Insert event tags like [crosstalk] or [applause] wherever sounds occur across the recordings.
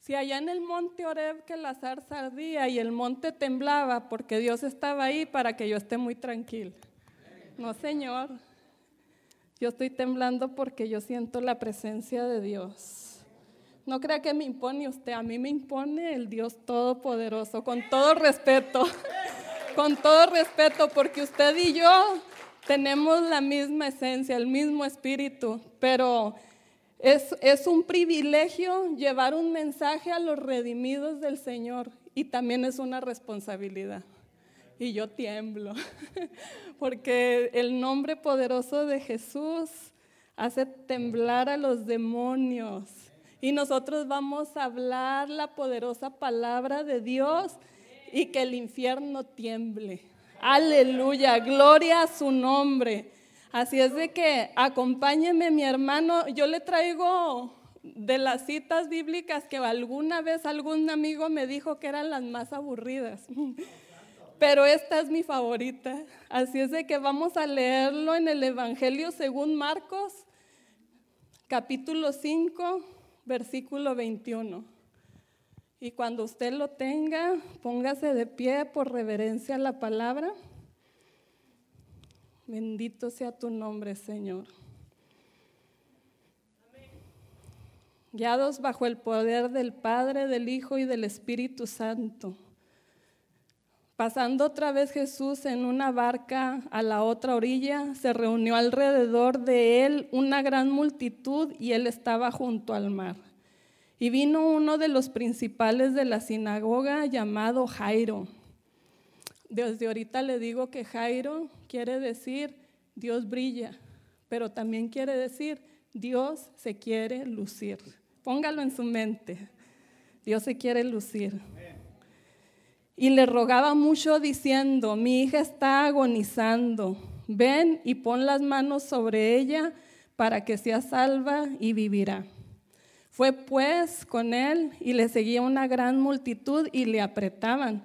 si allá en el monte Oreb que la zarza ardía y el monte temblaba porque Dios estaba ahí para que yo esté muy tranquila. No, Señor. Yo estoy temblando porque yo siento la presencia de Dios. No crea que me impone usted, a mí me impone el Dios Todopoderoso, con todo respeto, [laughs] con todo respeto, porque usted y yo tenemos la misma esencia, el mismo espíritu, pero es, un privilegio llevar un mensaje a los redimidos del Señor y también es una responsabilidad. Y yo tiemblo, [laughs] porque el nombre poderoso de Jesús hace temblar a los demonios. Y nosotros vamos a hablar la poderosa palabra de Dios y que el infierno tiemble. Aleluya, gloria a su nombre. Así es de que acompáñeme mi hermano, yo le traigo de las citas bíblicas que alguna vez algún amigo me dijo que eran las más aburridas. [laughs] Pero esta es mi favorita. Así es de que vamos a leerlo en el Evangelio según Marcos, capítulo 5, versículo 21. Y cuando usted lo tenga, póngase de pie por reverencia a la palabra. Bendito sea tu nombre, Señor. Guiados bajo el poder del Padre, del Hijo y del Espíritu Santo. Pasando otra vez Jesús en una barca a la otra orilla, se reunió alrededor de él una gran multitud y él estaba junto al mar. Y vino uno de los principales de la sinagoga llamado Jairo. Desde ahorita le digo que Jairo quiere decir Dios brilla, pero también quiere decir Dios se quiere lucir. Póngalo en su mente. Dios se quiere lucir. Y le rogaba mucho diciendo, mi hija está agonizando, ven y pon las manos sobre ella para que sea salva y vivirá. Fue pues con él y le seguía una gran multitud y le apretaban.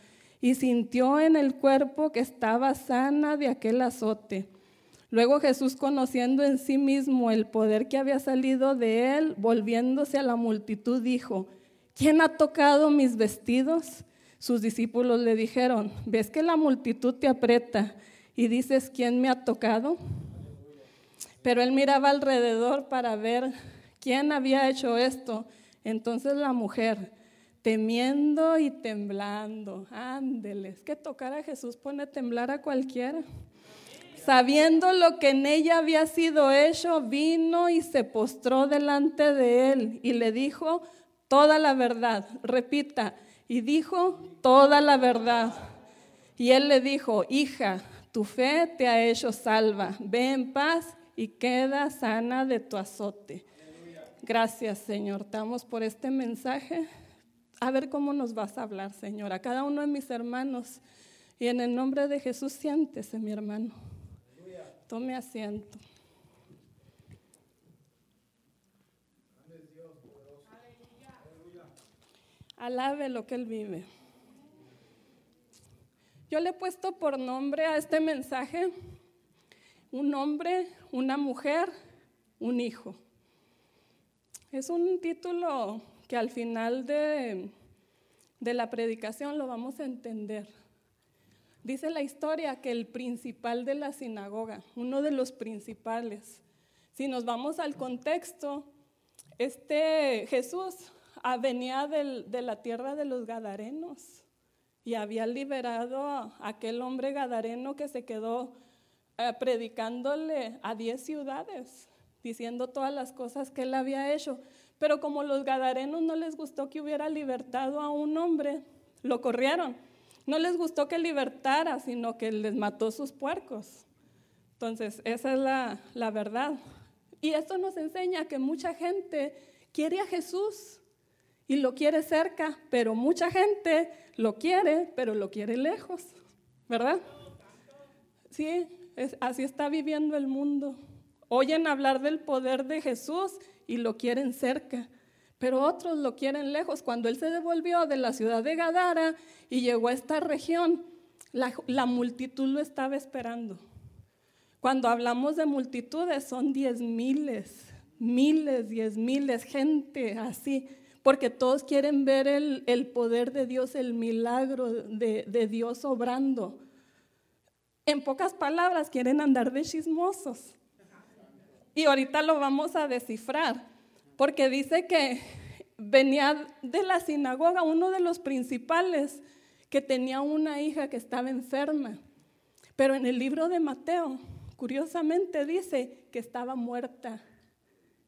y sintió en el cuerpo que estaba sana de aquel azote. Luego Jesús, conociendo en sí mismo el poder que había salido de él, volviéndose a la multitud, dijo, ¿quién ha tocado mis vestidos? Sus discípulos le dijeron, ¿ves que la multitud te aprieta y dices, ¿quién me ha tocado? Pero él miraba alrededor para ver quién había hecho esto. Entonces la mujer, temiendo y temblando, ándeles, que tocar a Jesús pone temblar a cualquiera. Sabiendo lo que en ella había sido hecho, vino y se postró delante de él y le dijo toda la verdad. Repita, y dijo toda la verdad. Y él le dijo, hija, tu fe te ha hecho salva, ve en paz y queda sana de tu azote. Gracias, Señor. Te damos por este mensaje. A ver cómo nos vas a hablar, Señor, a cada uno de mis hermanos. Y en el nombre de Jesús, siéntese, mi hermano. Tome asiento. Alabe lo que Él vive. Yo le he puesto por nombre a este mensaje un hombre, una mujer, un hijo. Es un título que al final de, de, la predicación lo vamos a entender. Dice la historia que el principal de la sinagoga, uno de los principales, si nos vamos al contexto, este Jesús venía de la tierra de los Gadarenos y había liberado a aquel hombre gadareno que se quedó eh, predicándole a diez ciudades, diciendo todas las cosas que él había hecho. Pero como los gadarenos no les gustó que hubiera libertado a un hombre, lo corrieron. No les gustó que libertara, sino que les mató sus puercos. Entonces, esa es la, la verdad. Y esto nos enseña que mucha gente quiere a Jesús y lo quiere cerca, pero mucha gente lo quiere, pero lo quiere lejos, ¿verdad? Sí, así está viviendo el mundo. Oyen hablar del poder de Jesús y lo quieren cerca, pero otros lo quieren lejos. Cuando él se devolvió de la ciudad de Gadara y llegó a esta región, la, multitud lo estaba esperando. Cuando hablamos de multitudes son diez miles, miles, diez miles, gente así, porque todos quieren ver el, poder de Dios, el milagro de, de Dios obrando. En pocas palabras, quieren andar de chismosos. Y ahorita lo vamos a descifrar, porque dice que venía de la sinagoga uno de los principales que tenía una hija que estaba enferma. Pero en el libro de Mateo curiosamente dice que estaba muerta.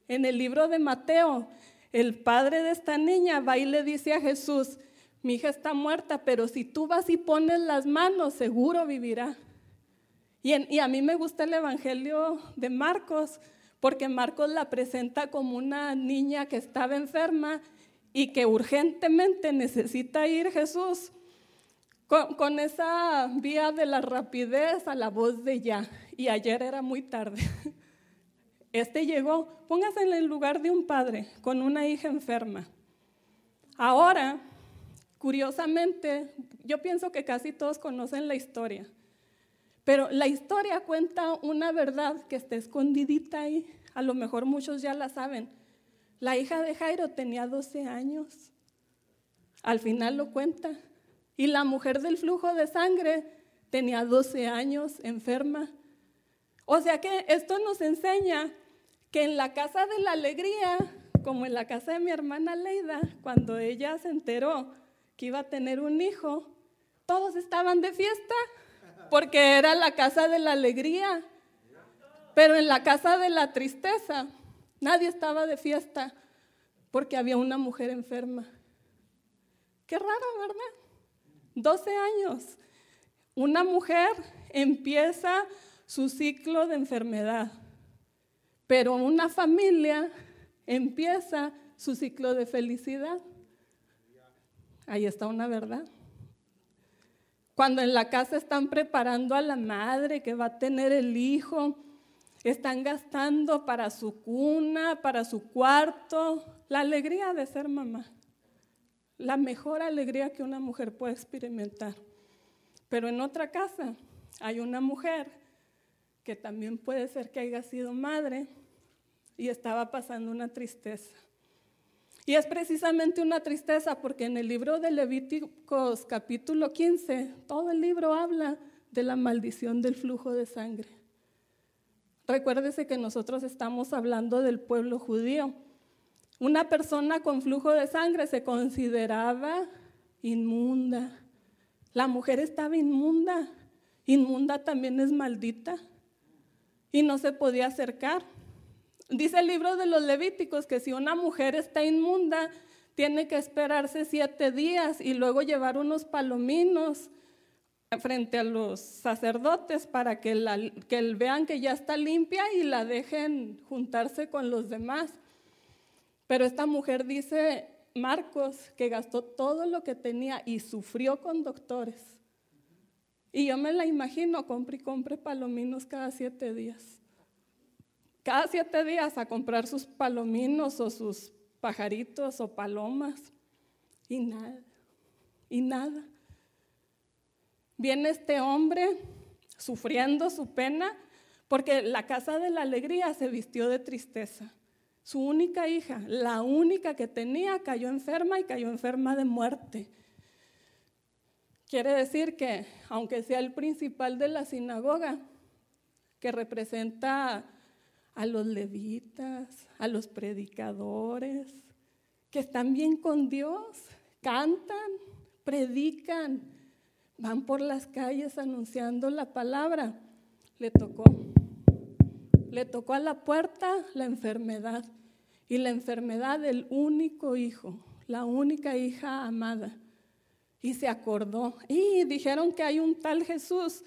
En el libro de Mateo, el padre de esta niña va y le dice a Jesús, mi hija está muerta, pero si tú vas y pones las manos, seguro vivirá. Y, a mí me gusta el Evangelio de Marcos, porque Marcos la presenta como una niña que estaba enferma y que urgentemente necesita ir Jesús con, esa vía de la rapidez a la voz de ya. Y ayer era muy tarde. [laughs] Este llegó, póngase en el lugar de un padre con una hija enferma. Ahora, curiosamente, yo pienso que casi todos conocen la historia, pero la historia cuenta una verdad que está escondidita ahí. A lo mejor muchos ya la saben. La hija de Jairo tenía 12 años. Al final lo cuenta. Y la mujer del flujo de sangre tenía 12 años enferma. O sea que esto nos enseña que en la casa de la alegría, como en la casa de mi hermana Leida, cuando ella se enteró que iba a tener un hijo, todos estaban de fiesta porque era la casa de la alegría. Pero en la casa de la tristeza, nadie estaba de fiesta porque había una mujer enferma. Qué raro, ¿verdad? 12 años. Una mujer empieza su ciclo de enfermedad, pero una familia empieza su ciclo de felicidad. Ahí está una verdad. Cuando en la casa están preparando a la madre que va a tener el hijo, están gastando para su cuna, para su cuarto, la alegría de ser mamá la mejor alegría que una mujer puede experimentar. Pero en otra casa hay una mujer que también puede ser que haya sido madre y estaba pasando una tristeza. Y es precisamente una tristeza porque en el libro de Levíticos capítulo 15, todo el libro habla de la maldición del flujo de sangre. Recuérdese que nosotros estamos hablando del pueblo judío una persona con flujo de sangre se consideraba inmunda. La mujer estaba inmunda. Inmunda también es maldita. Y no se podía acercar. Dice el libro de los Levíticos que si una mujer está inmunda, tiene que esperarse siete días y luego llevar unos palominos frente a los sacerdotes para que, la, que vean que ya está limpia y la dejen juntarse con los demás. Pero esta mujer dice, Marcos, que gastó todo lo que tenía y sufrió con doctores. Y yo me la imagino, compre y compre palominos cada siete días. Cada siete días a comprar sus palominos o sus pajaritos o palomas. Y nada, y nada. Viene este hombre sufriendo su pena porque la casa de la alegría se vistió de tristeza. Su única hija, la única que tenía, cayó enferma y cayó enferma de muerte. Quiere decir que, aunque sea el principal de la sinagoga, que representa a los levitas, a los predicadores, que están bien con Dios, cantan, predican, van por las calles anunciando la palabra, le tocó le tocó a la puerta la enfermedad y la enfermedad del único hijo, la única hija amada. Y se acordó. Y dijeron que hay un tal Jesús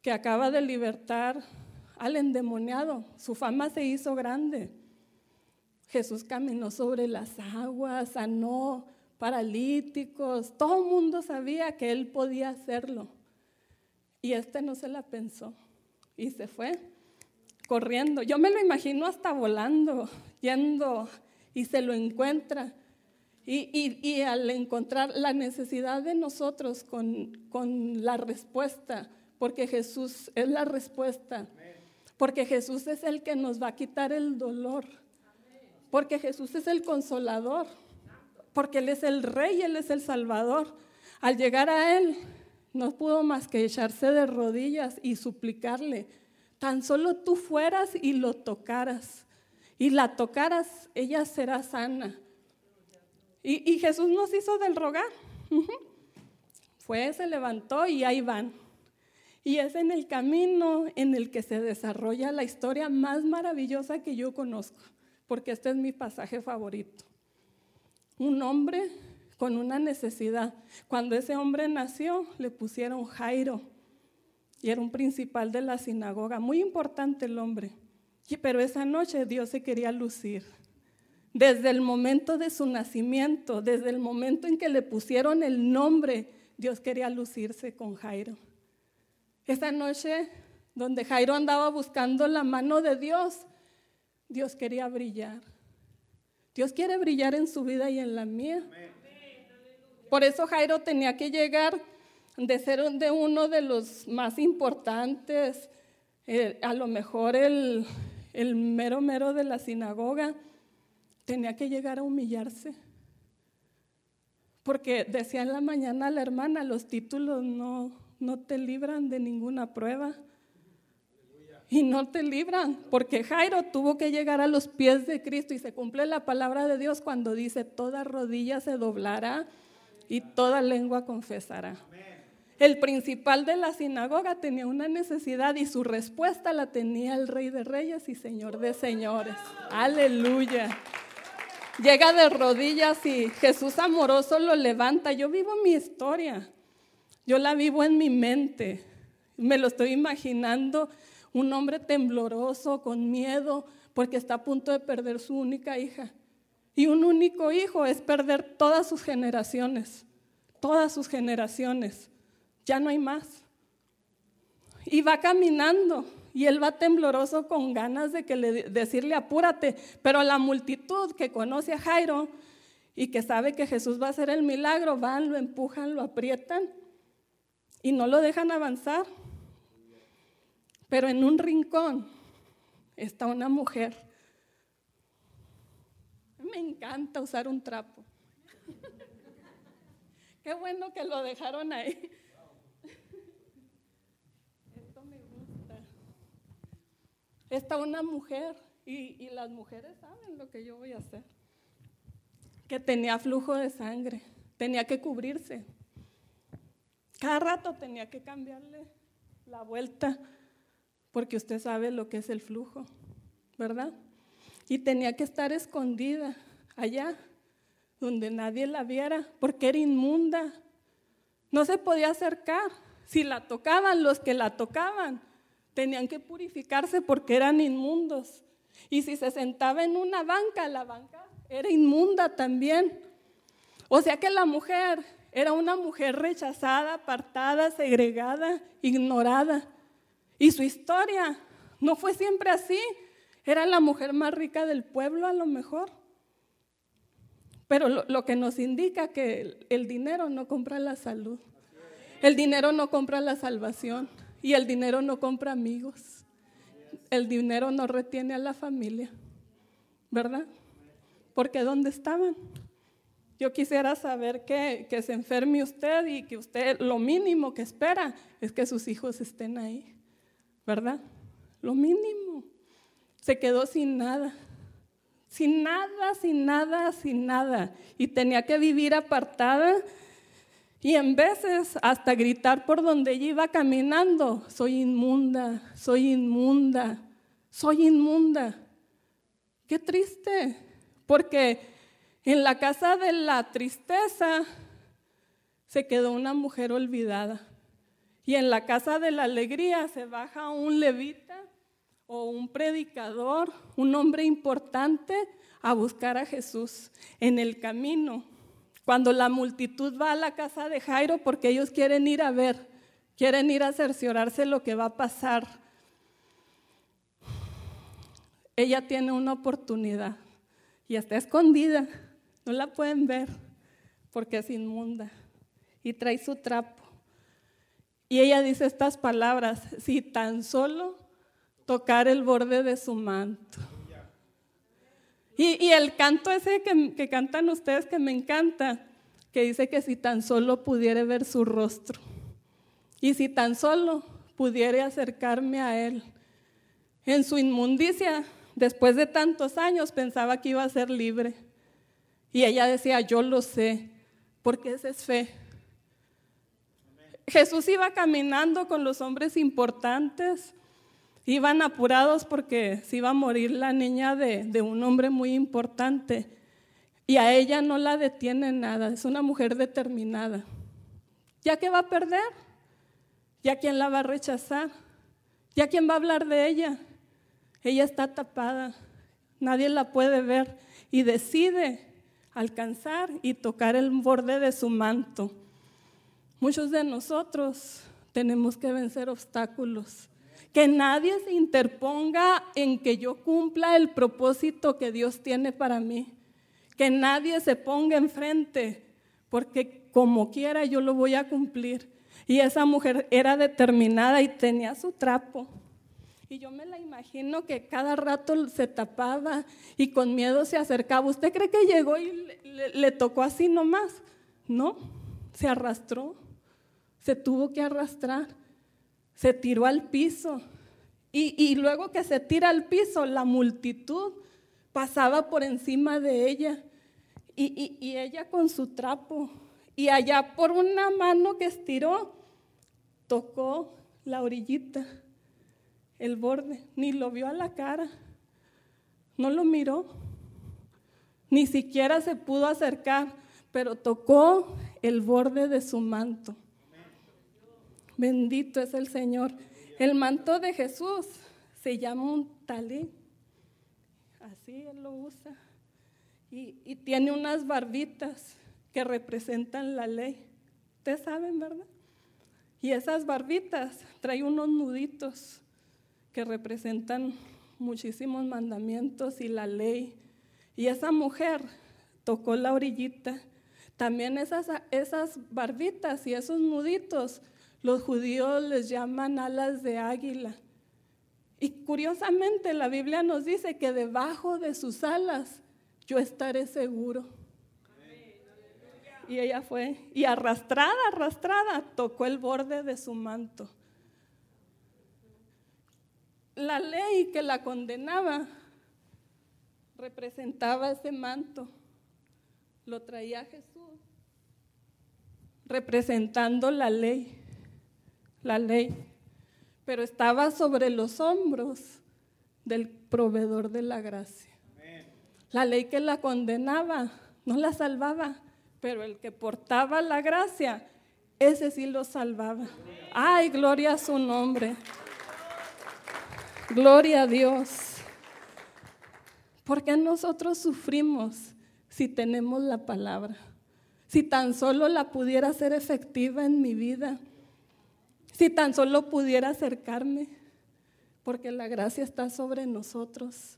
que acaba de libertar al endemoniado. Su fama se hizo grande. Jesús caminó sobre las aguas, sanó paralíticos, todo el mundo sabía que él podía hacerlo. Y este no se la pensó y se fue corriendo. Yo me lo imagino hasta volando, yendo y se lo encuentra. Y, al encontrar la necesidad de nosotros con, con la respuesta, porque Jesús es la respuesta, porque Jesús es el que nos va a quitar el dolor, porque Jesús es el consolador, porque Él es el rey, Él es el salvador. Al llegar a Él, no pudo más que echarse de rodillas y suplicarle, tan solo tú fueras y lo tocaras, y la tocaras, ella será sana. Y, Jesús nos hizo del rogar. Fue, se levantó y ahí van. Y es en el camino en el que se desarrolla la historia más maravillosa que yo conozco, porque este es mi pasaje favorito. Un hombre con una necesidad. Cuando ese hombre nació, le pusieron Jairo y era un principal de la sinagoga, muy importante el hombre. Pero esa noche Dios se quería lucir. Desde el momento de su nacimiento, desde el momento en que le pusieron el nombre, Dios quería lucirse con Jairo. Esa noche donde Jairo andaba buscando la mano de Dios, Dios quería brillar. Dios quiere brillar en su vida y en la mía. Por eso Jairo tenía que llegar de ser de uno de los más importantes, eh, a lo mejor el, el mero mero de la sinagoga, tenía que llegar a humillarse. Porque decía en la mañana la hermana, los títulos no, no te libran de ninguna prueba. Y no te libran, porque Jairo tuvo que llegar a los pies de Cristo y se cumple la palabra de Dios cuando dice, toda rodilla se doblará y toda lengua confesará. El principal de la sinagoga tenía una necesidad y su respuesta la tenía el rey de reyes y señor de señores. Aleluya. Llega de rodillas y Jesús amoroso lo levanta. Yo vivo mi historia. Yo la vivo en mi mente. Me lo estoy imaginando un hombre tembloroso, con miedo, porque está a punto de perder su única hija. Y un único hijo es perder todas sus generaciones, todas sus generaciones. Ya no hay más. Y va caminando y él va tembloroso con ganas de que le, decirle apúrate, pero la multitud que conoce a Jairo y que sabe que Jesús va a hacer el milagro, van, lo empujan, lo aprietan y no lo dejan avanzar. Pero en un rincón está una mujer. Me encanta usar un trapo. Qué bueno que lo dejaron ahí. está una mujer, y, las mujeres saben lo que yo voy a hacer, que tenía flujo de sangre, tenía que cubrirse. Cada rato tenía que cambiarle la vuelta, porque usted sabe lo que es el flujo, ¿verdad? Y tenía que estar escondida allá, donde nadie la viera, porque era inmunda. No se podía acercar. Si la tocaban, los que la tocaban tenían que purificarse porque eran inmundos. Y si se sentaba en una banca, la banca era inmunda también. O sea que la mujer era una mujer rechazada, apartada, segregada, ignorada. Y su historia no fue siempre así. Era la mujer más rica del pueblo a lo mejor. Pero lo, que nos indica que el dinero no compra la salud. El dinero no compra la salvación. Y el dinero no compra amigos. El dinero no retiene a la familia. ¿Verdad? Porque ¿dónde estaban? Yo quisiera saber que, se enferme usted y que usted lo mínimo que espera es que sus hijos estén ahí. ¿Verdad? Lo mínimo. Se quedó sin nada. Sin nada, sin nada, sin nada. Y tenía que vivir apartada y en veces hasta gritar por donde ella iba caminando, soy inmunda, soy inmunda, soy inmunda. Qué triste, porque en la casa de la tristeza se quedó una mujer olvidada. Y en la casa de la alegría se baja un levita o un predicador, un hombre importante, a buscar a Jesús en el camino. Cuando la multitud va a la casa de Jairo porque ellos quieren ir a ver, quieren ir a cerciorarse lo que va a pasar. Ella tiene una oportunidad y está escondida, no la pueden ver porque es inmunda y trae su trapo. Y ella dice estas palabras, si tan solo tocar el borde de su manto. Y, el canto ese que, que cantan ustedes que me encanta, que dice que si tan solo pudiera ver su rostro y si tan solo pudiera acercarme a él. En su inmundicia, después de tantos años, pensaba que iba a ser libre. Y ella decía, yo lo sé, porque esa es fe. Jesús iba caminando con los hombres importantes, iban apurados porque se iba a morir la niña de, un hombre muy importante. Y a ella no la detiene nada, es una mujer determinada. ¿Ya que va a perder? ¿Ya quién la va a rechazar? ¿Ya quién va a hablar de ella? Ella está tapada, nadie la puede ver y decide alcanzar y tocar el borde de su manto. Muchos de nosotros tenemos que vencer obstáculos. Que nadie se interponga en que yo cumpla el propósito que Dios tiene para mí. Que nadie se ponga enfrente, porque como quiera yo lo voy a cumplir. Y esa mujer era determinada y tenía su trapo. Y yo me la imagino que cada rato se tapaba y con miedo se acercaba. ¿Usted cree que llegó y le, tocó así nomás? No, se arrastró se tuvo que arrastrar, se tiró al piso. Y, luego que se tira al piso, la multitud pasaba por encima de ella. Y ella con su trapo. Y allá por una mano que estiró, tocó la orillita, el borde, ni lo vio a la cara, no lo miró, ni siquiera se pudo acercar, pero tocó el borde de su manto. Bendito es el Señor. El manto de Jesús se llama un talí. Así él lo usa. Y, tiene unas barbitas que representan la ley. Ustedes saben, ¿verdad? Y esas barbitas traen unos nuditos que representan muchísimos mandamientos y la ley. Y esa mujer tocó la orillita. También esas, esas barbitas y esos nuditos los judíos les llaman alas de águila. Y curiosamente la Biblia nos dice que debajo de sus alas yo estaré seguro. Y ella fue, y arrastrada, arrastrada, tocó el borde de su manto. La ley que la condenaba representaba ese manto. Lo traía Jesús, representando la ley la ley, pero estaba sobre los hombros del proveedor de la gracia. La ley que la condenaba no la salvaba, pero el que portaba la gracia, ese sí lo salvaba. Ay, gloria a su nombre. Gloria a Dios. ¿Por qué nosotros sufrimos si tenemos la palabra? Si tan solo la pudiera ser efectiva en mi vida. Si tan solo pudiera acercarme, porque la gracia está sobre nosotros.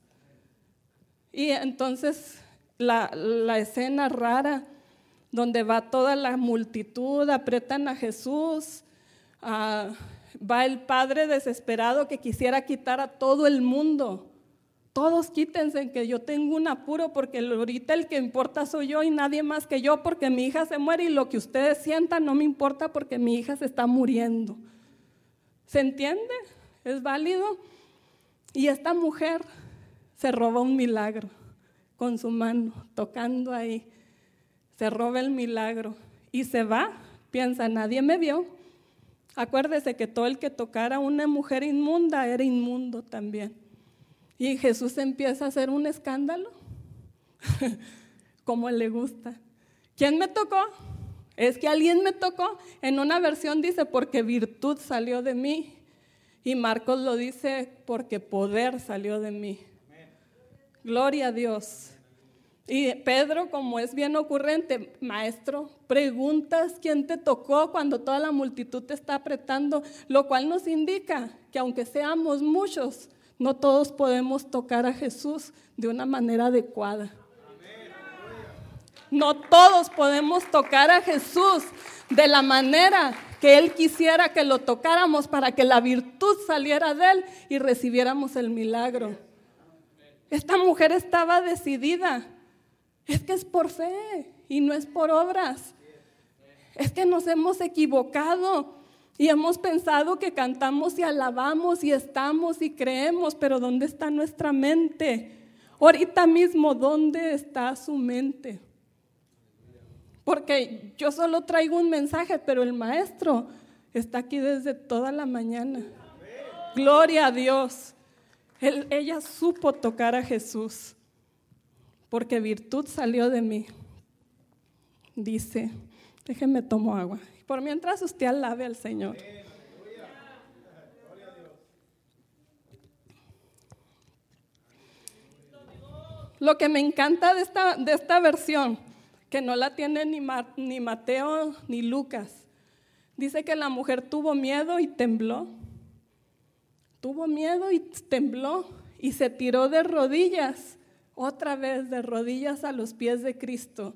Y entonces la, escena rara, donde va toda la multitud, apretan a Jesús, ah, va el padre desesperado que quisiera quitar a todo el mundo. Todos quítense que yo tengo un apuro porque ahorita el que importa soy yo y nadie más que yo porque mi hija se muere y lo que ustedes sientan no me importa porque mi hija se está muriendo. ¿Se entiende? ¿Es válido? Y esta mujer se roba un milagro con su mano, tocando ahí. Se roba el milagro y se va. Piensa, nadie me vio. Acuérdese que todo el que tocara a una mujer inmunda era inmundo también. Y Jesús empieza a hacer un escándalo, [laughs] como le gusta. ¿Quién me tocó? Es que alguien me tocó. En una versión dice, porque virtud salió de mí. Y Marcos lo dice, porque poder salió de mí. Gloria a Dios. Y Pedro, como es bien ocurrente, maestro, preguntas quién te tocó cuando toda la multitud te está apretando, lo cual nos indica que aunque seamos muchos, no todos podemos tocar a Jesús de una manera adecuada. No todos podemos tocar a Jesús de la manera que Él quisiera que lo tocáramos para que la virtud saliera de Él y recibiéramos el milagro. Esta mujer estaba decidida. Es que es por fe y no es por obras. Es que nos hemos equivocado y hemos pensado que cantamos y alabamos y estamos y creemos, pero ¿dónde está nuestra mente? Ahorita mismo, ¿dónde está su mente? Porque yo solo traigo un mensaje, pero el maestro está aquí desde toda la mañana. Gloria a Dios. ella supo tocar a Jesús, porque virtud salió de mí. Dice, déjeme tomo agua. Por mientras usted alabe al Señor. Lo que me encanta de esta, de esta versión que no la tiene ni, ni Mateo ni Lucas. Dice que la mujer tuvo miedo y tembló. Tuvo miedo y tembló y se tiró de rodillas, otra vez de rodillas a los pies de Cristo.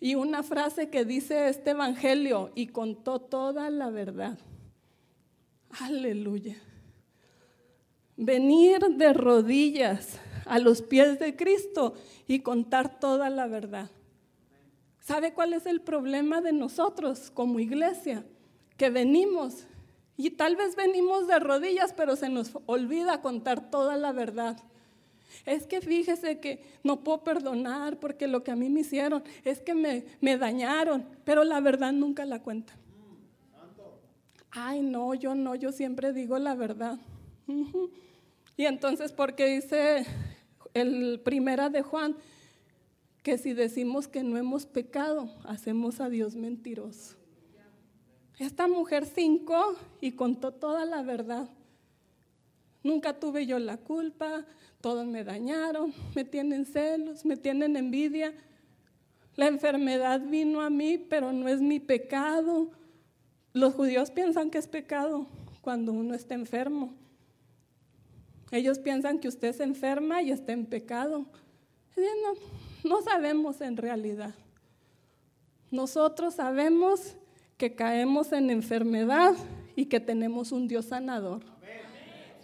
Y una frase que dice este Evangelio, y contó toda la verdad. Aleluya. Venir de rodillas a los pies de Cristo y contar toda la verdad. ¿Sabe cuál es el problema de nosotros como iglesia? Que venimos y tal vez venimos de rodillas, pero se nos olvida contar toda la verdad. Es que fíjese que no puedo perdonar porque lo que a mí me hicieron es que me, me dañaron, pero la verdad nunca la cuentan. Ay, no, yo no, yo siempre digo la verdad. Y entonces, porque dice el primera de Juan, que si decimos que no hemos pecado, hacemos a Dios mentiroso. Esta mujer cinco y contó toda la verdad. Nunca tuve yo la culpa, todos me dañaron, [laughs] me tienen celos, me tienen envidia. La enfermedad vino a mí, pero no es mi pecado. Los judíos piensan que es pecado cuando uno está enfermo. Ellos piensan que usted se enferma y está en pecado. No, no sabemos en realidad. Nosotros sabemos que caemos en enfermedad y que tenemos un Dios sanador.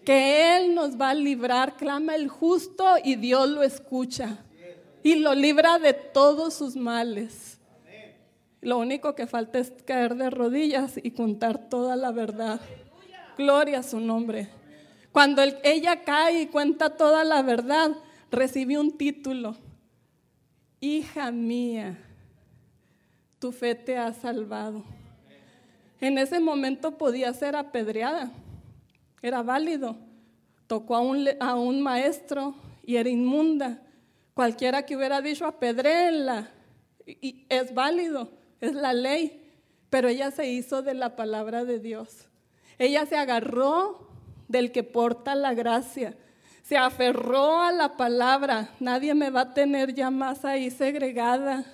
Que Él nos va a librar, clama el justo y Dios lo escucha y lo libra de todos sus males. Lo único que falta es caer de rodillas y contar toda la verdad. Gloria a su nombre. Cuando ella cae y cuenta toda la verdad, recibe un título hija mía, tu fe te ha salvado. En ese momento podía ser apedreada, era válido. Tocó a un, maestro y era inmunda. Cualquiera que hubiera dicho apedréenla, y es válido, es la ley. Pero ella se hizo de la palabra de Dios. Ella se agarró del que porta la gracia se aferró a la palabra. Nadie me va a tener ya más ahí segregada.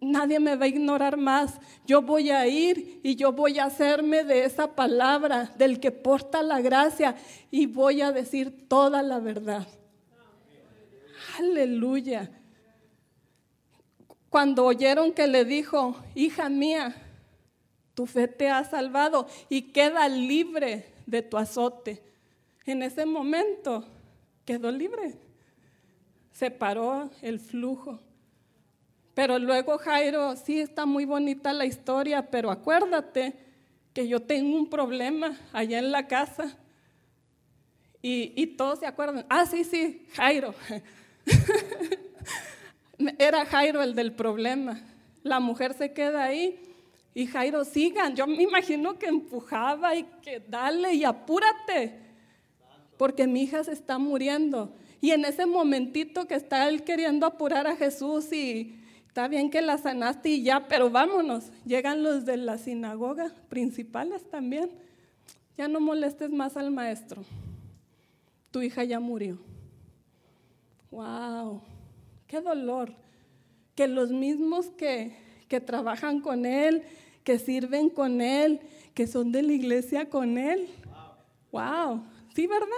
Nadie me va a ignorar más. Yo voy a ir y yo voy a hacerme de esa palabra, del que porta la gracia, y voy a decir toda la verdad. Aleluya. Cuando oyeron que le dijo, hija mía, tu fe te ha salvado y queda libre de tu azote en ese momento quedó libre. Se paró el flujo. Pero luego Jairo, sí está muy bonita la historia, pero acuérdate que yo tengo un problema allá en la casa. Y, todos se acuerdan, ah, sí, sí, Jairo. [laughs] Era Jairo el del problema. La mujer se queda ahí y Jairo, sigan. Yo me imagino que empujaba y que dale y apúrate porque mi hija se está muriendo. Y en ese momentito que está él queriendo apurar a Jesús y está bien que la sanaste y ya, pero vámonos. Llegan los de la sinagoga principales también. Ya no molestes más al maestro. Tu hija ya murió. Wow, qué dolor. Que los mismos que, que trabajan con Él, que sirven con Él, que son de la iglesia con Él. Wow, sí, ¿verdad?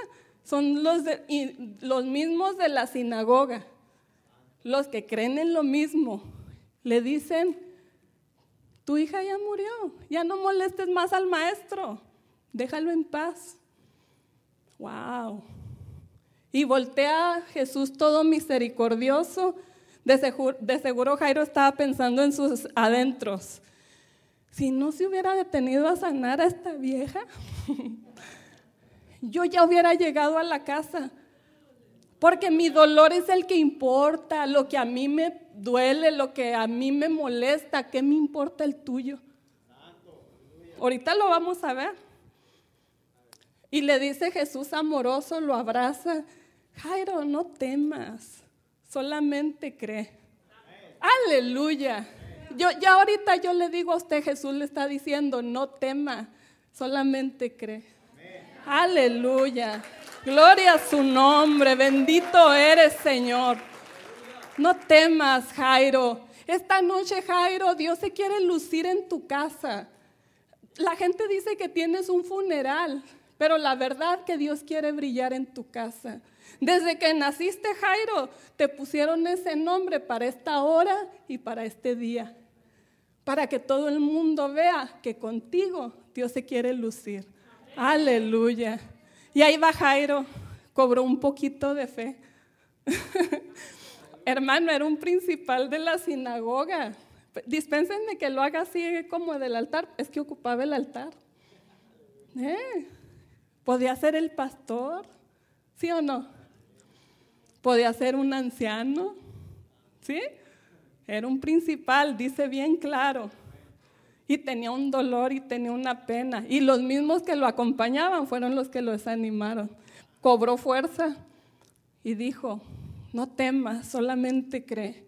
Son los, los mismos de la sinagoga, los que creen en lo mismo. Le dicen, tu hija ya murió, ya no molestes más al maestro, déjalo en paz. Wow. Y voltea Jesús todo misericordioso. De seguro, Jairo estaba pensando en sus adentros. Si no se hubiera detenido a sanar a esta vieja, [laughs] yo ya hubiera llegado a la casa. Porque mi dolor es el que importa, lo que a mí me duele, lo que a mí me molesta, ¿qué me importa el tuyo? Ahorita lo vamos a ver. Y le dice Jesús amoroso, lo abraza, Jairo, no temas, solamente cree. Aleluya. Yo ya ahorita yo le digo a usted, Jesús le está diciendo, no tema, solamente cree. Aleluya. Gloria a su nombre. Bendito eres, Señor. No temas, Jairo. Esta noche, Jairo, Dios se quiere lucir en tu casa. La gente dice que tienes un funeral, pero la verdad que Dios quiere brillar en tu casa. Desde que naciste, Jairo, te pusieron ese nombre para esta hora y para este día. Para que todo el mundo vea que contigo Dios se quiere lucir. Aleluya. Y ahí va Jairo, cobró un poquito de fe. [laughs] Hermano, era un principal de la sinagoga. Dispénsenme que lo haga así como del altar. Es que ocupaba el altar. ¿Eh? Podía ser el pastor, ¿sí o no? Podía ser un anciano, ¿sí? Era un principal, dice bien claro y tenía un dolor y tenía una pena. Y los mismos que lo acompañaban fueron los que lo desanimaron. Cobró fuerza y dijo, no temas, solamente cree.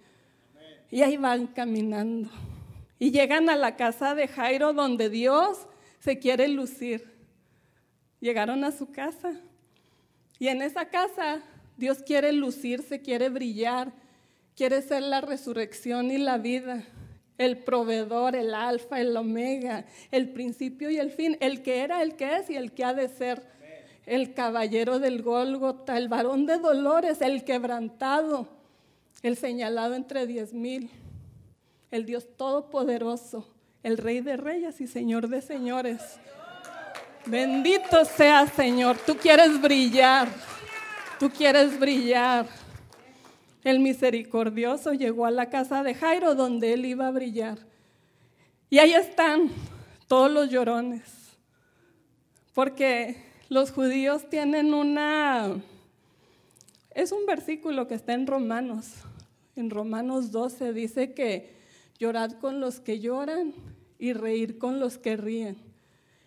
Y ahí van caminando. Y llegan a la casa de Jairo donde Dios se quiere lucir. Llegaron a su casa. Y en esa casa Dios quiere lucirse, quiere brillar, quiere ser la resurrección y la vida el proveedor, el alfa, el omega, el principio y el fin, el que era, el que es y el que ha de ser, el caballero del Gólgota, el varón de dolores, el quebrantado, el señalado entre diez mil, el Dios todopoderoso, el rey de reyes y señor de señores. Bendito sea Señor, tú quieres brillar, tú quieres brillar. El misericordioso llegó a la casa de Jairo donde él iba a brillar. Y ahí están todos los llorones. Porque los judíos tienen una... Es un versículo que está en Romanos. En Romanos 12 dice que llorad con los que lloran y reír con los que ríen.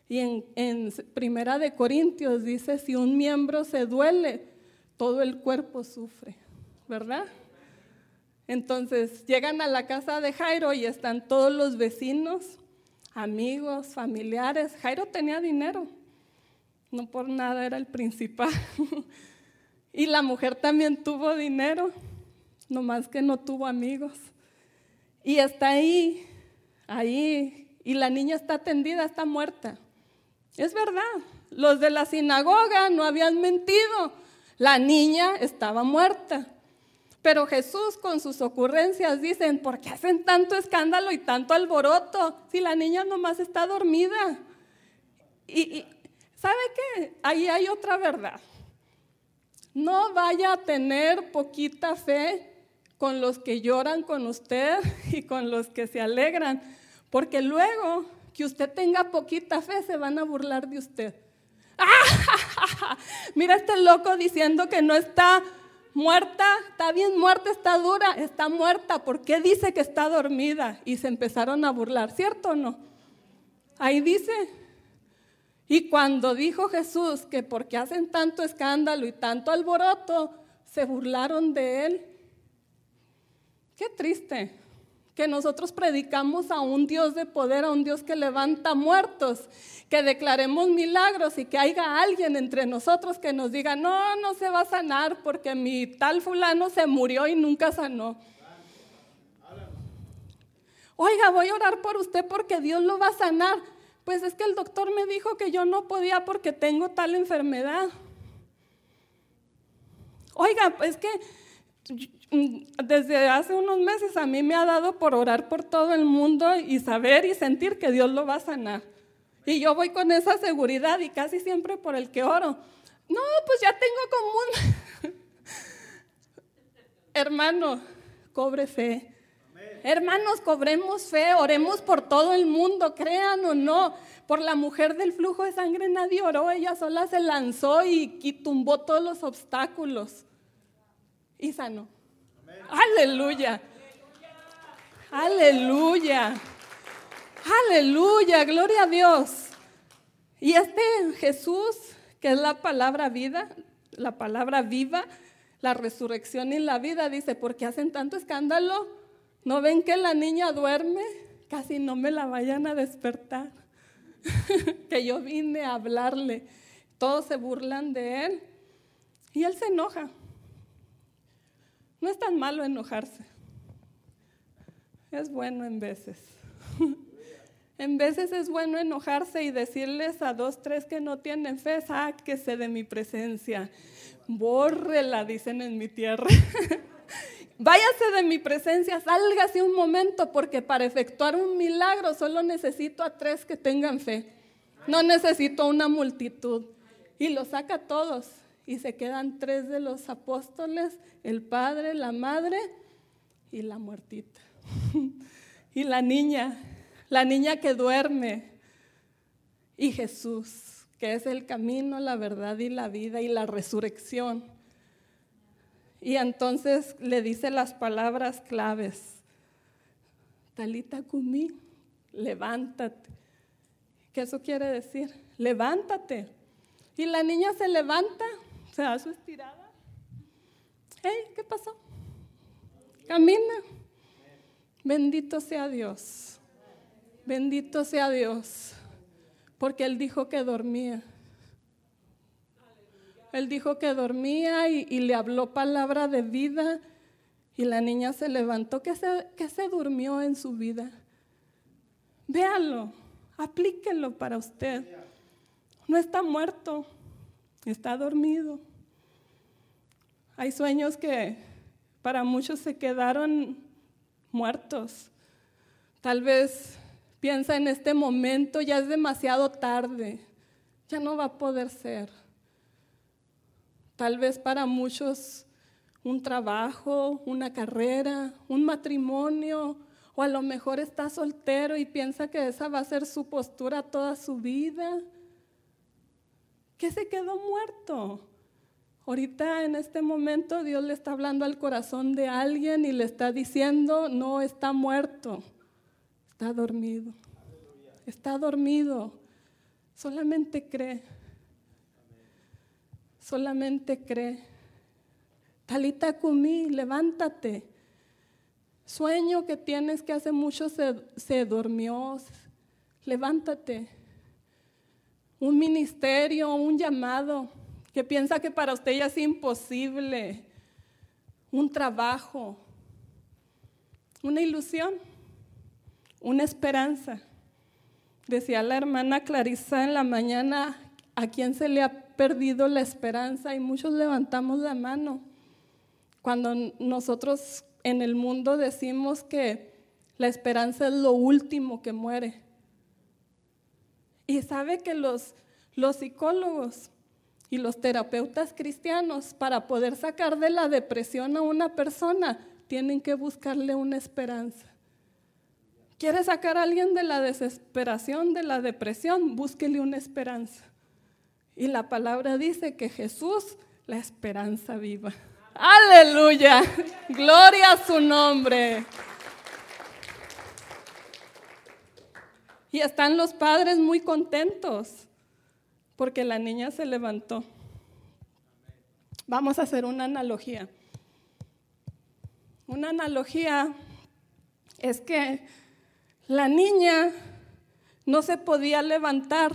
Y en, en Primera de Corintios dice, si un miembro se duele, todo el cuerpo sufre. ¿Verdad? Entonces llegan a la casa de Jairo y están todos los vecinos, amigos, familiares. Jairo tenía dinero, no por nada era el principal. [laughs] y la mujer también tuvo dinero, nomás que no tuvo amigos. Y está ahí, ahí, y la niña está tendida, está muerta. Es verdad, los de la sinagoga no habían mentido, la niña estaba muerta. Pero Jesús con sus ocurrencias dicen, ¿por qué hacen tanto escándalo y tanto alboroto si la niña nomás está dormida? Y, ¿sabe qué? Ahí hay otra verdad. No vaya a tener poquita fe con los que lloran con usted [laughs] y con los que se alegran, porque luego que usted tenga poquita fe se van a burlar de usted. ¡Ah! [laughs] Mira este loco diciendo que no está muerta, está bien muerta, está dura, está muerta, ¿por qué dice que está dormida? Y se empezaron a burlar, ¿cierto o no? Ahí dice. Y cuando dijo Jesús que porque hacen tanto escándalo y tanto alboroto, se burlaron de él. Qué triste, que nosotros predicamos a un Dios de poder, a un Dios que levanta muertos, que declaremos milagros y que haya alguien entre nosotros que nos diga, no, no se va a sanar porque mi tal fulano se murió y nunca sanó. Oiga, voy a orar por usted porque Dios lo va a sanar. Pues es que el doctor me dijo que yo no podía porque tengo tal enfermedad. Oiga, es que desde hace unos meses a mí me ha dado por orar por todo el mundo y saber y sentir que Dios lo va a sanar. Y yo voy con esa seguridad y casi siempre por el que oro. No, pues ya tengo común. [laughs] Hermano, cobre fe. Hermanos, cobremos fe, oremos por todo el mundo, crean o no. Por la mujer del flujo de sangre nadie oró, ella sola se lanzó y, y tumbó todos los obstáculos y sanó. Aleluya. Aleluya. Aleluya. Gloria a Dios. Y este Jesús, que es la palabra vida, la palabra viva, la resurrección y la vida, dice, ¿por qué hacen tanto escándalo? ¿No ven que la niña duerme? Casi no me la vayan a despertar. [laughs] que yo vine a hablarle. Todos se burlan de él. Y él se enoja. No es tan malo enojarse. Es bueno en veces. [laughs] en veces es bueno enojarse y decirles a dos, tres que no tienen fe, sáquese de mi presencia. Bórrela, dicen en mi tierra. [laughs] Váyase de mi presencia, sálgase un momento, porque para efectuar un milagro solo necesito a tres que tengan fe. No necesito una multitud. Y lo saca a todos y se quedan tres de los apóstoles, el padre, la madre y la muertita. [laughs] y la niña, la niña que duerme. Y Jesús, que es el camino, la verdad y la vida y la resurrección. Y entonces le dice las palabras claves. Talita Kumi, levántate. ¿Qué eso quiere decir? Levántate. Y la niña se levanta se da su estirada. Hey, ¿qué pasó? Camina. Bendito sea Dios. Bendito sea Dios. Porque Él dijo que dormía. Él dijo que dormía y, le habló palabra de vida. Y la niña se levantó. ¿Qué se, se durmió en su vida? Véalo, aplíquelo para usted. No está muerto, está dormido. Hay sueños que para muchos se quedaron muertos. Tal vez piensa en este momento, ya es demasiado tarde, ya no va a poder ser. Tal vez para muchos un trabajo, una carrera, un matrimonio, o a lo mejor está soltero y piensa que esa va a ser su postura toda su vida. Que se quedó muerto. Ahorita en este momento Dios le está hablando al corazón de alguien y le está diciendo, no está muerto, está dormido. Está dormido. Solamente cree. Solamente cree. Talita Kumi, levántate. Sueño que tienes que hace mucho se, se durmió. Levántate. Un ministerio, un llamado que piensa que para usted ya es imposible, un trabajo, una ilusión, una esperanza. Decía la hermana Clarisa en la mañana, ¿a quién se le ha perdido la esperanza? Y muchos levantamos la mano. Cuando nosotros en el mundo decimos que la esperanza es lo último que muere. Y sabe que los, los psicólogos y los terapeutas cristianos, para poder sacar de la depresión a una persona, tienen que buscarle una esperanza. ¿Quiere sacar a alguien de la desesperación, de la depresión? Búsquele una esperanza. Y la palabra dice que Jesús, la esperanza viva. Aleluya. Gloria a su nombre. Y están los padres muy contentos porque la niña se levantó. Vamos a hacer una analogía. Una analogía es que la niña no se podía levantar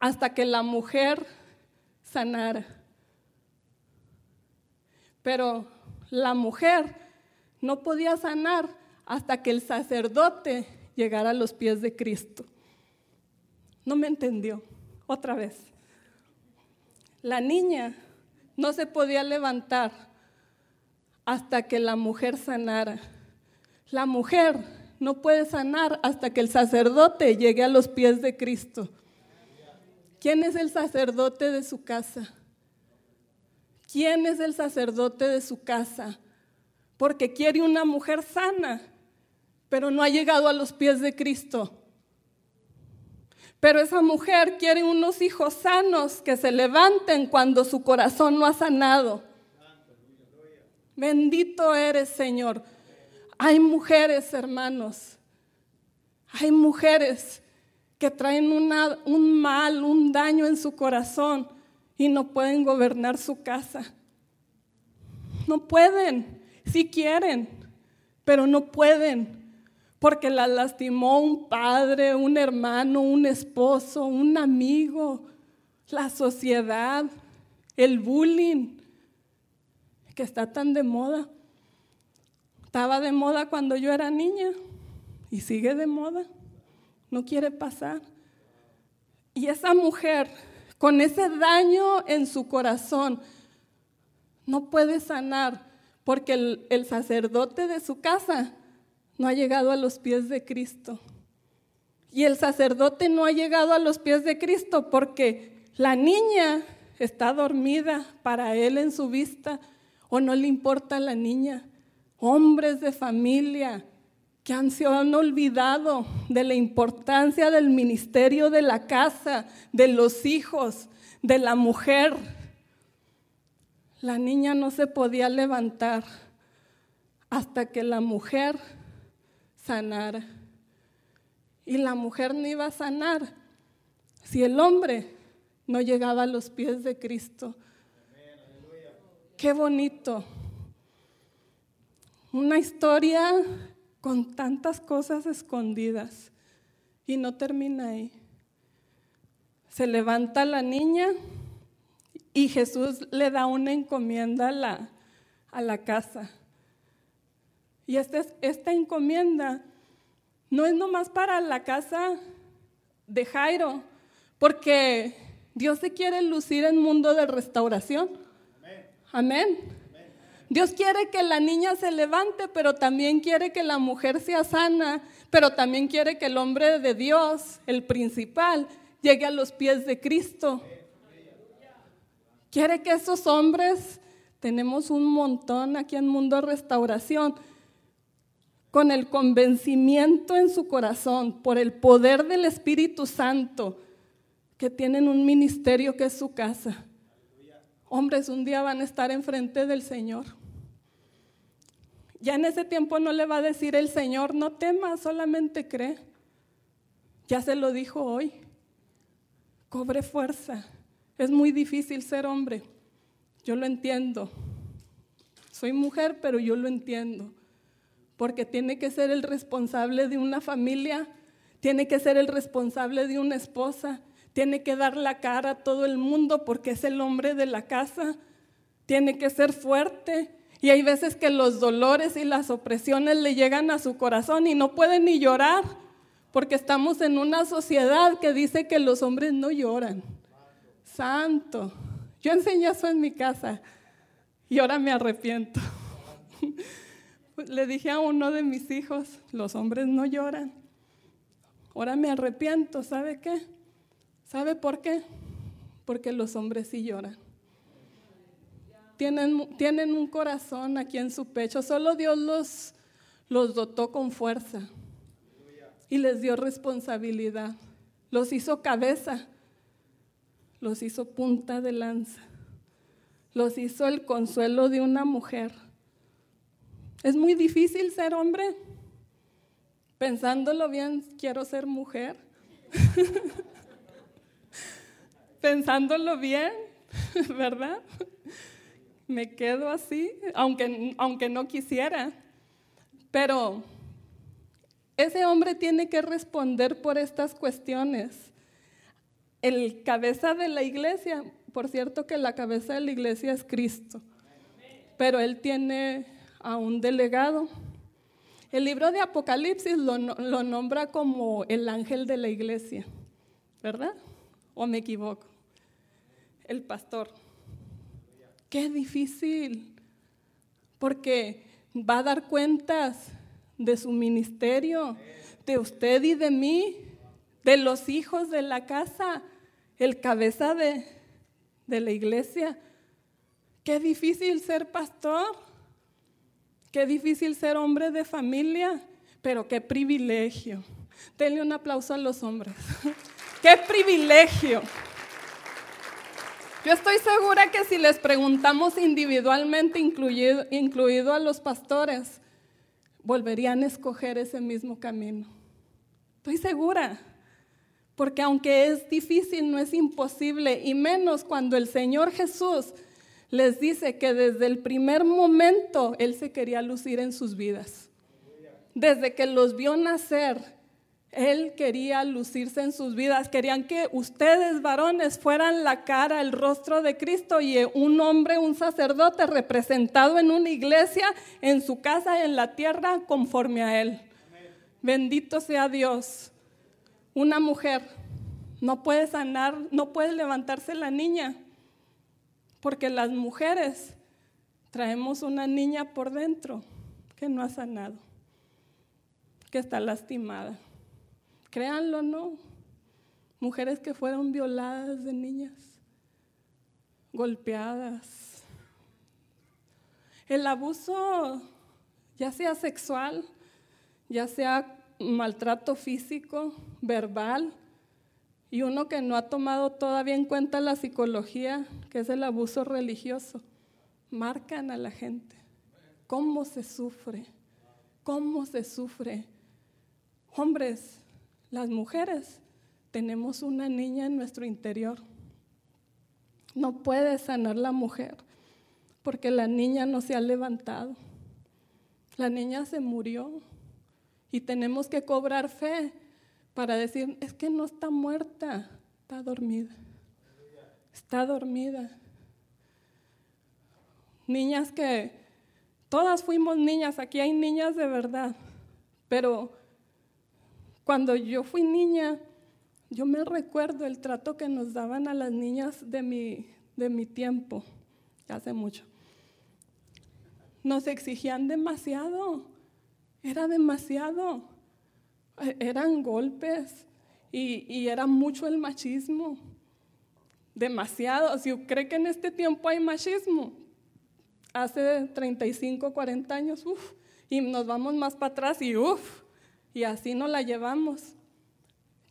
hasta que la mujer sanara. Pero la mujer no podía sanar hasta que el sacerdote llegara a los pies de Cristo. No me entendió. Otra vez. La niña no se podía levantar hasta que la mujer sanara. La mujer no puede sanar hasta que el sacerdote llegue a los pies de Cristo. ¿Quién es el sacerdote de su casa? ¿Quién es el sacerdote de su casa? Porque quiere una mujer sana, pero no ha llegado a los pies de Cristo. Pero esa mujer quiere unos hijos sanos que se levanten cuando su corazón no ha sanado. Bendito eres, Señor. Hay mujeres, hermanos. Hay mujeres que traen un mal, un daño en su corazón y no pueden gobernar su casa. No pueden, si quieren, pero no pueden porque la lastimó un padre, un hermano, un esposo, un amigo, la sociedad, el bullying, que está tan de moda. Estaba de moda cuando yo era niña y sigue de moda. No quiere pasar. Y esa mujer, con ese daño en su corazón, no puede sanar porque el, el sacerdote de su casa no ha llegado a los pies de Cristo. Y el sacerdote no ha llegado a los pies de Cristo porque la niña está dormida para él en su vista o no le importa a la niña. Hombres de familia que han, se han olvidado de la importancia del ministerio de la casa, de los hijos, de la mujer. La niña no se podía levantar hasta que la mujer sanar. Y la mujer no iba a sanar si el hombre no llegaba a los pies de Cristo. Qué bonito. Una historia con tantas cosas escondidas y no termina ahí. Se levanta la niña y Jesús le da una encomienda a la, a la casa. Y esta, esta encomienda no es nomás para la casa de Jairo, porque Dios se quiere lucir en mundo de restauración. Amén. Dios quiere que la niña se levante, pero también quiere que la mujer sea sana, pero también quiere que el hombre de Dios, el principal, llegue a los pies de Cristo. Quiere que esos hombres, tenemos un montón aquí en Mundo Restauración, con el convencimiento en su corazón por el poder del Espíritu Santo, que tienen un ministerio que es su casa. Hombres un día van a estar enfrente del Señor. Ya en ese tiempo no le va a decir el Señor, no temas, solamente cree. Ya se lo dijo hoy. Cobre fuerza. Es muy difícil ser hombre. Yo lo entiendo. Soy mujer, pero yo lo entiendo porque tiene que ser el responsable de una familia, tiene que ser el responsable de una esposa, tiene que dar la cara a todo el mundo porque es el hombre de la casa, tiene que ser fuerte. Y hay veces que los dolores y las opresiones le llegan a su corazón y no puede ni llorar, porque estamos en una sociedad que dice que los hombres no lloran. Santo. Yo enseñé eso en mi casa y ahora me arrepiento. [laughs] Le dije a uno de mis hijos, los hombres no lloran. Ahora me arrepiento, ¿sabe qué? ¿Sabe por qué? Porque los hombres sí lloran. Tienen, tienen un corazón aquí en su pecho. Solo Dios los, los dotó con fuerza y les dio responsabilidad. Los hizo cabeza, los hizo punta de lanza, los hizo el consuelo de una mujer es muy difícil ser hombre. Pensándolo bien, quiero ser mujer. [laughs] Pensándolo bien, [laughs] ¿verdad? Me quedo así, aunque, aunque no quisiera. Pero Ese hombre tiene que responder por estas cuestiones. El cabeza de la iglesia, por cierto que la cabeza de la iglesia es Cristo, pero él tiene a un delegado. El libro de Apocalipsis lo, lo nombra como el ángel de la iglesia, ¿verdad? ¿O me equivoco? El pastor. Qué difícil, porque va a dar cuentas de su ministerio, de usted y de mí, de los hijos de la casa, el cabeza de, de la iglesia. Qué difícil ser pastor, qué difícil ser hombre de familia, pero qué privilegio. Denle un aplauso a los hombres. [laughs] qué privilegio. Yo estoy segura que si les preguntamos individualmente, incluido, incluido a los pastores, volverían a escoger ese mismo camino. Estoy segura, porque aunque es difícil, no es imposible, y menos cuando el Señor Jesús les dice que desde el primer momento Él se quería lucir en sus vidas. Desde que los vio nacer, él quería lucirse en sus vidas, querían que ustedes varones fueran la cara, el rostro de Cristo y un hombre, un sacerdote representado en una iglesia, en su casa, en la tierra, conforme a Él. Bendito sea Dios. Una mujer no puede sanar, no puede levantarse la niña, porque las mujeres traemos una niña por dentro que no ha sanado, que está lastimada. Créanlo, ¿no? Mujeres que fueron violadas de niñas, golpeadas. El abuso, ya sea sexual, ya sea maltrato físico, verbal, y uno que no ha tomado todavía en cuenta la psicología, que es el abuso religioso, marcan a la gente. ¿Cómo se sufre? ¿Cómo se sufre? Hombres, las mujeres tenemos una niña en nuestro interior. No puede sanar la mujer porque la niña no se ha levantado. La niña se murió y tenemos que cobrar fe para decir, es que no está muerta, está dormida. Está dormida. Niñas que, todas fuimos niñas, aquí hay niñas de verdad, pero cuando yo fui niña, yo me recuerdo el trato que nos daban a las niñas de mi, de mi tiempo, hace mucho. Nos exigían demasiado, era demasiado. Eran golpes y, y era mucho el machismo, demasiado. Si cree que en este tiempo hay machismo, hace 35, 40 años, uff, y nos vamos más para atrás y uff, y así nos la llevamos.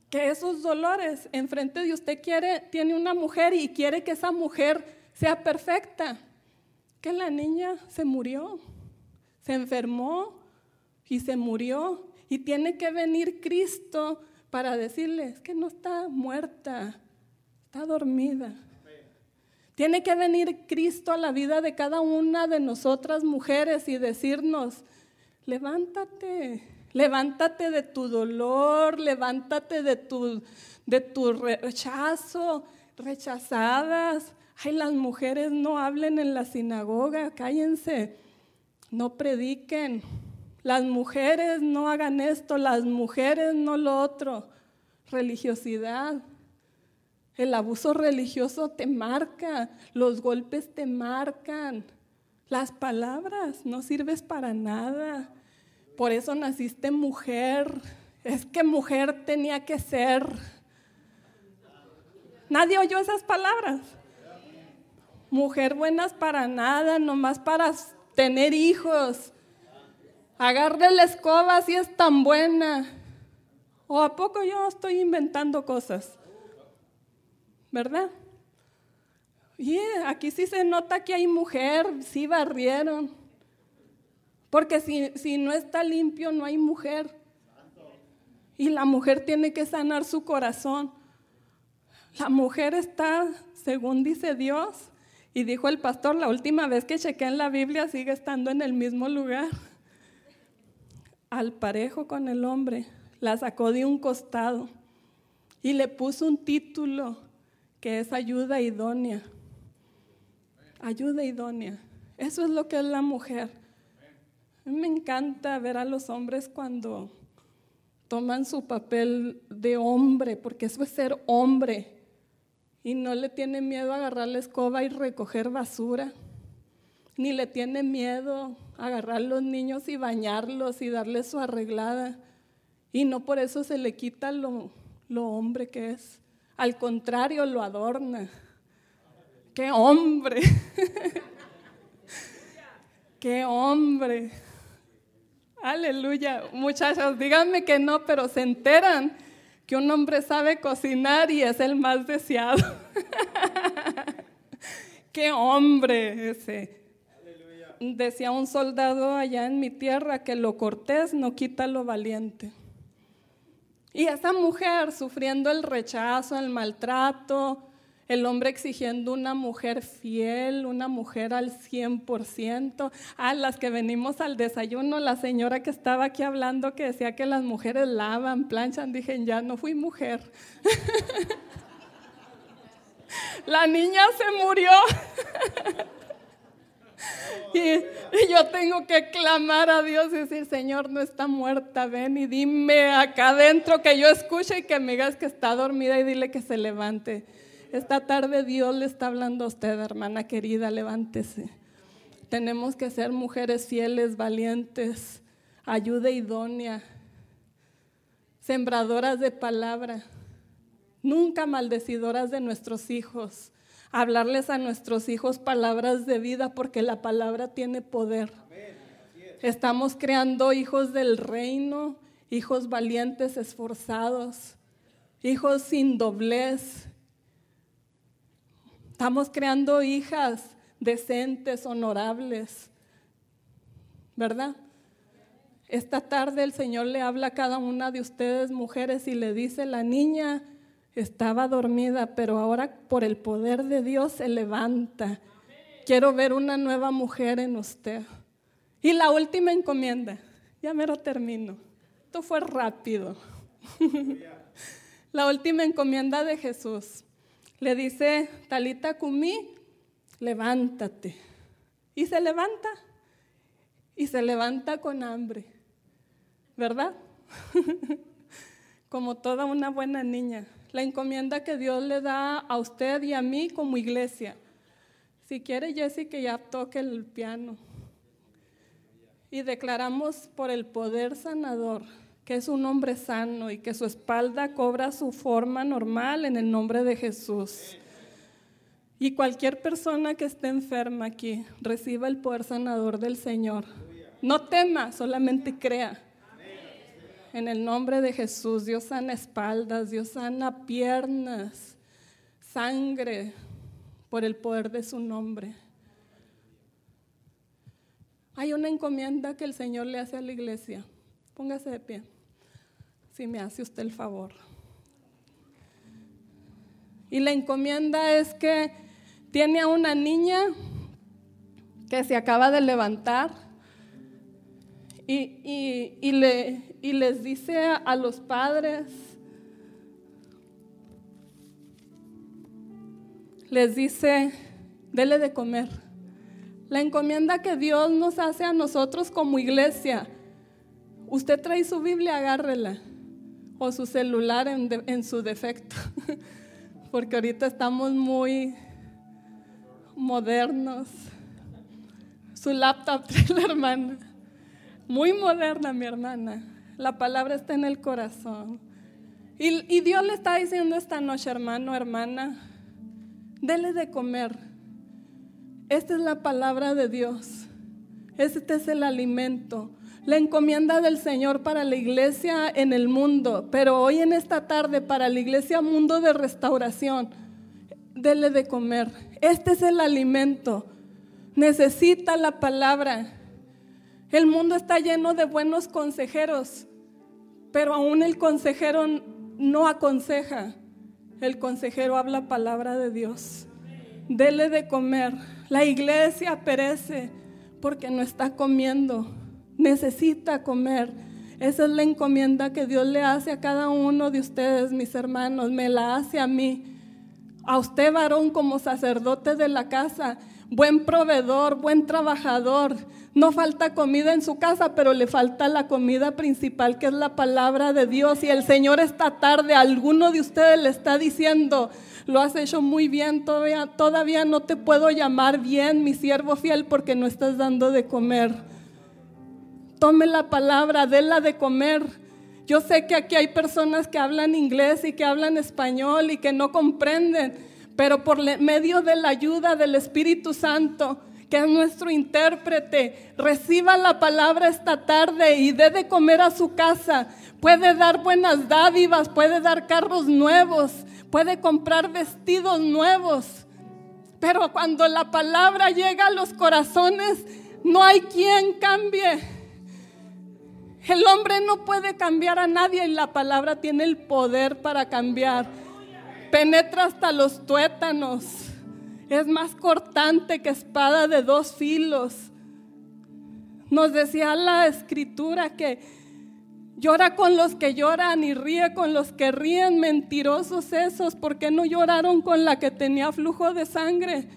Que esos dolores enfrente de usted quiere, tiene una mujer y quiere que esa mujer sea perfecta. Que la niña se murió, se enfermó y se murió. Y tiene que venir Cristo para decirles que no está muerta, está dormida. Tiene que venir Cristo a la vida de cada una de nosotras mujeres y decirnos, levántate, Levántate de tu dolor, levántate de tu, de tu rechazo, rechazadas. Ay, las mujeres no hablen en la sinagoga, cállense, no prediquen. Las mujeres no hagan esto, las mujeres no lo otro. Religiosidad. El abuso religioso te marca, los golpes te marcan, las palabras no sirves para nada por eso naciste mujer, es que mujer tenía que ser. Nadie oyó esas palabras. Mujer buenas para nada, nomás para tener hijos. Agarre la escoba si es tan buena. ¿O a poco yo estoy inventando cosas? ¿Verdad? Y aquí sí se nota que hay mujer, sí barrieron. Porque si, no está limpio, no hay mujer. Y la mujer tiene que sanar su corazón. La mujer está, según dice Dios, y dijo el pastor, la última vez que chequé en la Biblia sigue estando en el mismo lugar. Al parejo con el hombre, la sacó de un costado y le puso un título que es ayuda idónea. Ayuda idónea. Eso es lo que es la mujer. Me encanta ver a los hombres cuando toman su papel de hombre, porque eso es ser hombre. Y no le tiene miedo a agarrar la escoba y recoger basura. Ni le tiene miedo agarrar los niños y bañarlos y darles su arreglada. Y no por eso se le quita lo, lo hombre que es. Al contrario, lo adorna. ¡Qué hombre! [laughs] ¡Qué hombre! Aleluya. Muchachos, díganme que no, pero se enteran que un hombre sabe cocinar y es el más deseado. [laughs] ¡Qué hombre ese! Decía un soldado allá en mi tierra que lo cortés no quita lo valiente. Y esa mujer sufriendo el rechazo, el maltrato, el hombre exigiendo una mujer fiel, una mujer al 100%. A las que venimos al desayuno, la señora que estaba aquí hablando que decía que las mujeres lavan, planchan, dije, ya no fui mujer. [laughs] la niña se murió. [laughs] Y, yo tengo que clamar a Dios y decir, Señor, no está muerta, ven y dime acá adentro que yo escuche y que me digas que está dormida y dile que se levante. Esta tarde Dios le está hablando a usted, hermana querida, levántese. Tenemos que ser mujeres fieles, valientes, ayuda idónea, sembradoras de palabra, nunca maldecidoras de nuestros hijos, hablarles a nuestros hijos palabras de vida porque la palabra tiene poder. Estamos creando hijos del reino, hijos valientes, esforzados, hijos sin doblez, Estamos creando hijas decentes, honorables, ¿verdad? Esta tarde el Señor le habla a cada una de ustedes, mujeres, y le dice, la niña estaba dormida, pero ahora por el poder de Dios se levanta. Quiero ver una nueva mujer en usted. Y la última encomienda, ya me lo termino. Esto fue rápido. la última encomienda de Jesús le dice, Talita Kumi, levántate. Y se levanta. Y se levanta con hambre. ¿Verdad? [laughs] como toda una buena niña. La encomienda que Dios le da a usted y a mí como iglesia. Si quiere, Jessy, que ya toque el piano. Y declaramos por el poder sanador que es un hombre sano y que su espalda cobra su forma normal en el nombre de Jesús. Y cualquier persona que esté enferma aquí, reciba el poder sanador del Señor. No tema, solamente crea. En el nombre de Jesús, Dios sana espaldas, Dios sana piernas, sangre, por el poder de su nombre. Hay una encomienda que el Señor le hace a la iglesia. Póngase de pie si me hace usted el favor. Y la encomienda es que tiene a una niña que se acaba de levantar y, le, y les dice a los padres, les dice, dele de comer. La encomienda que Dios nos hace a nosotros como iglesia. Usted trae su Biblia, agárrela o su celular en, su defecto, [laughs] porque ahorita estamos muy modernos. Su laptop [laughs] la hermana, muy moderna mi hermana. La palabra está en el corazón. Y, Dios le está diciendo esta noche, hermano, hermana, dele de comer. Esta es la palabra de Dios. Este es el alimento la encomienda del Señor para la iglesia en el mundo, pero hoy en esta tarde para la iglesia mundo de restauración, dele de comer. Este es el alimento. Necesita la palabra. El mundo está lleno de buenos consejeros, pero aún el consejero no aconseja. El consejero habla palabra de Dios. Dele de comer. La iglesia perece porque no está comiendo necesita comer. Esa es la encomienda que Dios le hace a cada uno de ustedes, mis hermanos, me la hace a mí. A usted, varón, como sacerdote de la casa, buen proveedor, buen trabajador. No falta comida en su casa, pero le falta la comida principal, que es la palabra de Dios. Y el Señor esta tarde, alguno de ustedes le está diciendo, lo has hecho muy bien, todavía, todavía no te puedo llamar bien, mi siervo fiel, porque no estás dando de comer. Tome la palabra, déla de comer. Yo sé que aquí hay personas que hablan inglés y que hablan español y que no comprenden, pero por medio de la ayuda del Espíritu Santo, que es nuestro intérprete, reciba la palabra esta tarde y dé de comer a su casa. Puede dar buenas dádivas, puede dar carros nuevos, puede comprar vestidos nuevos. Pero cuando la palabra llega a los corazones, no hay quien cambie. El hombre no puede cambiar a nadie y la palabra tiene el poder para cambiar. Penetra hasta los tuétanos. Es más cortante que espada de dos filos. Nos decía la escritura que llora con los que lloran y ríe con los que ríen. Mentirosos esos. ¿Por qué no lloraron con la que tenía flujo de sangre?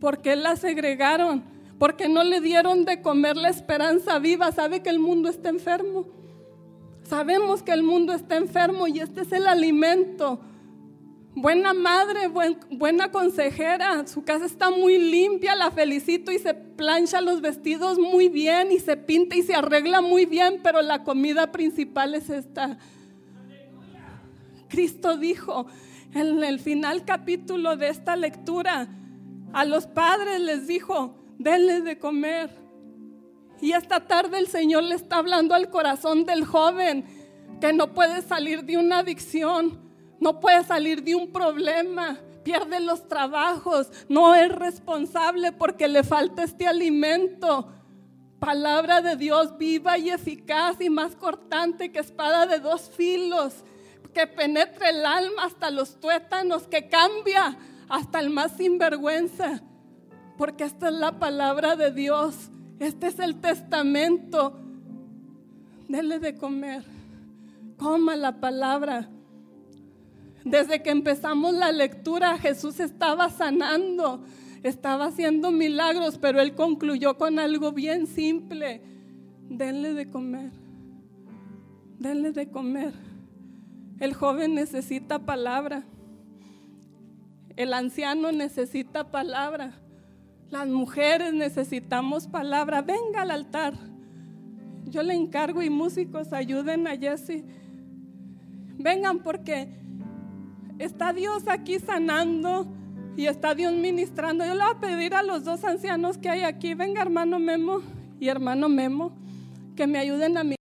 ¿Por qué la segregaron? porque no le dieron de comer la esperanza viva. Sabe que el mundo está enfermo. Sabemos que el mundo está enfermo y este es el alimento. Buena madre, buena consejera, su casa está muy limpia, la felicito y se plancha los vestidos muy bien y se pinta y se arregla muy bien, pero la comida principal es esta. Cristo dijo en el final capítulo de esta lectura, a los padres les dijo, denle de comer. Y esta tarde el Señor le está hablando al corazón del joven que no puede salir de una adicción, no puede salir de un problema, pierde los trabajos, no es responsable porque le falta este alimento. Palabra de Dios viva y eficaz y más cortante que espada de dos filos, que penetre el alma hasta los tuétanos, que cambia hasta el más sinvergüenza porque esta es la palabra de Dios, este es el testamento. Dele de comer, coma la palabra. Desde que empezamos la lectura, Jesús estaba sanando, estaba haciendo milagros, pero él concluyó con algo bien simple. Denle de comer, denle de comer. El joven necesita palabra, el anciano necesita palabra. Las mujeres necesitamos palabra. Venga al altar. Yo le encargo y músicos ayuden a Jesse. Vengan porque está Dios aquí sanando y está Dios ministrando. Yo le voy a pedir a los dos ancianos que hay aquí, venga hermano Memo y hermano Memo, que me ayuden a mí.